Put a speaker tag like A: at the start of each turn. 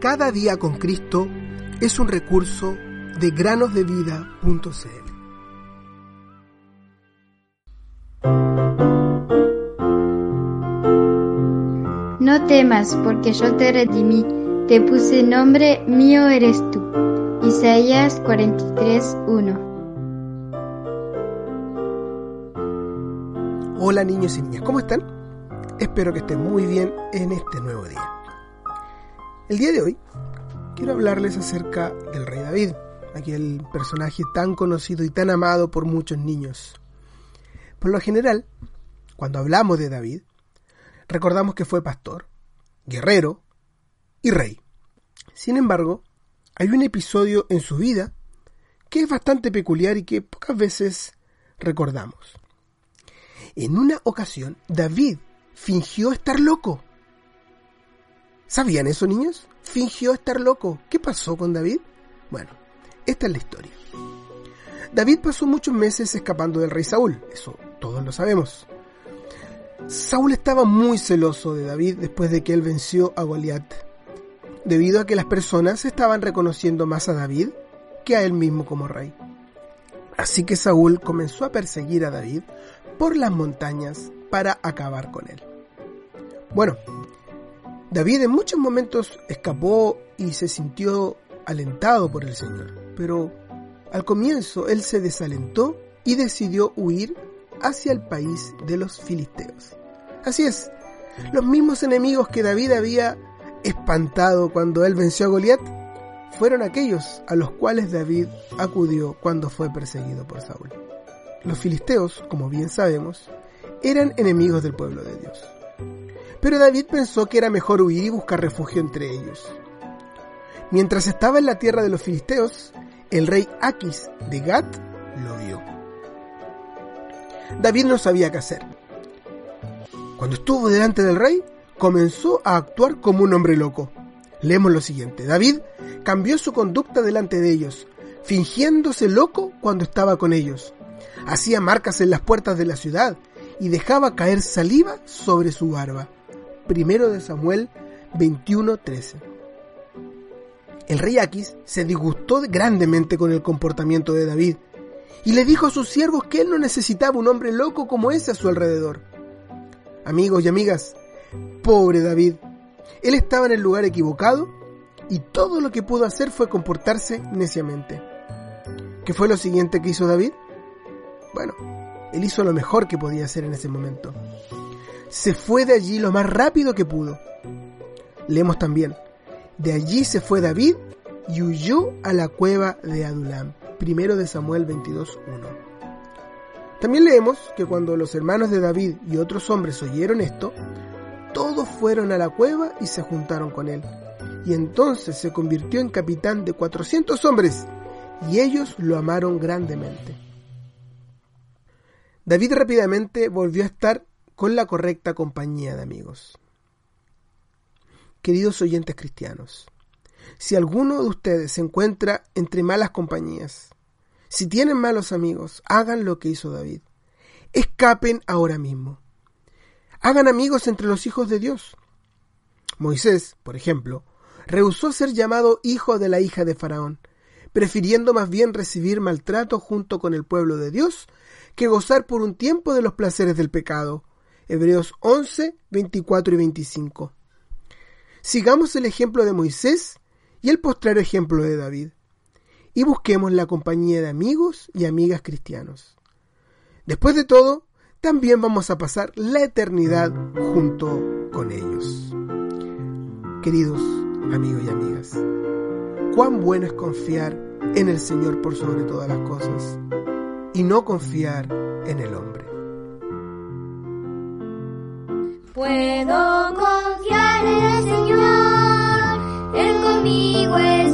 A: Cada día con Cristo es un recurso de granosdevida.cl.
B: No temas, porque yo te redimí, te puse nombre, mío eres tú. Isaías 43, 1.
A: Hola niños y niñas, ¿cómo están? Espero que estén muy bien en este nuevo día. El día de hoy quiero hablarles acerca del rey David, aquel personaje tan conocido y tan amado por muchos niños. Por lo general, cuando hablamos de David, recordamos que fue pastor, guerrero y rey. Sin embargo, hay un episodio en su vida que es bastante peculiar y que pocas veces recordamos. En una ocasión, David fingió estar loco. ¿Sabían eso, niños? Fingió estar loco. ¿Qué pasó con David? Bueno, esta es la historia. David pasó muchos meses escapando del rey Saúl, eso todos lo sabemos. Saúl estaba muy celoso de David después de que él venció a Goliat, debido a que las personas estaban reconociendo más a David que a él mismo como rey. Así que Saúl comenzó a perseguir a David por las montañas para acabar con él. Bueno, David en muchos momentos escapó y se sintió alentado por el Señor, pero al comienzo él se desalentó y decidió huir hacia el país de los filisteos. Así es, los mismos enemigos que David había espantado cuando él venció a Goliat fueron aquellos a los cuales David acudió cuando fue perseguido por Saúl. Los filisteos, como bien sabemos, eran enemigos del pueblo de Dios. Pero David pensó que era mejor huir y buscar refugio entre ellos. Mientras estaba en la tierra de los filisteos, el rey Aquis de Gat lo vio. David no sabía qué hacer. Cuando estuvo delante del rey, comenzó a actuar como un hombre loco. Leemos lo siguiente. David cambió su conducta delante de ellos, fingiéndose loco cuando estaba con ellos hacía marcas en las puertas de la ciudad y dejaba caer saliva sobre su barba. Primero de Samuel 21:13. El rey Aquis se disgustó grandemente con el comportamiento de David y le dijo a sus siervos que él no necesitaba un hombre loco como ese a su alrededor. Amigos y amigas, pobre David, él estaba en el lugar equivocado y todo lo que pudo hacer fue comportarse neciamente. ¿Qué fue lo siguiente que hizo David? Bueno, él hizo lo mejor que podía hacer en ese momento. Se fue de allí lo más rápido que pudo. Leemos también, de allí se fue David y huyó a la cueva de Adulam. Primero de Samuel 22.1. También leemos que cuando los hermanos de David y otros hombres oyeron esto, todos fueron a la cueva y se juntaron con él. Y entonces se convirtió en capitán de 400 hombres, y ellos lo amaron grandemente. David rápidamente volvió a estar con la correcta compañía de amigos. Queridos oyentes cristianos, si alguno de ustedes se encuentra entre malas compañías, si tienen malos amigos, hagan lo que hizo David. Escapen ahora mismo. Hagan amigos entre los hijos de Dios. Moisés, por ejemplo, rehusó ser llamado hijo de la hija de Faraón, prefiriendo más bien recibir maltrato junto con el pueblo de Dios que gozar por un tiempo de los placeres del pecado. Hebreos 11, 24 y 25. Sigamos el ejemplo de Moisés y el postrero ejemplo de David, y busquemos la compañía de amigos y amigas cristianos. Después de todo, también vamos a pasar la eternidad junto con ellos. Queridos amigos y amigas, cuán bueno es confiar en el Señor por sobre todas las cosas y no confiar en el hombre.
C: Puedo confiar en el Señor, Él conmigo es.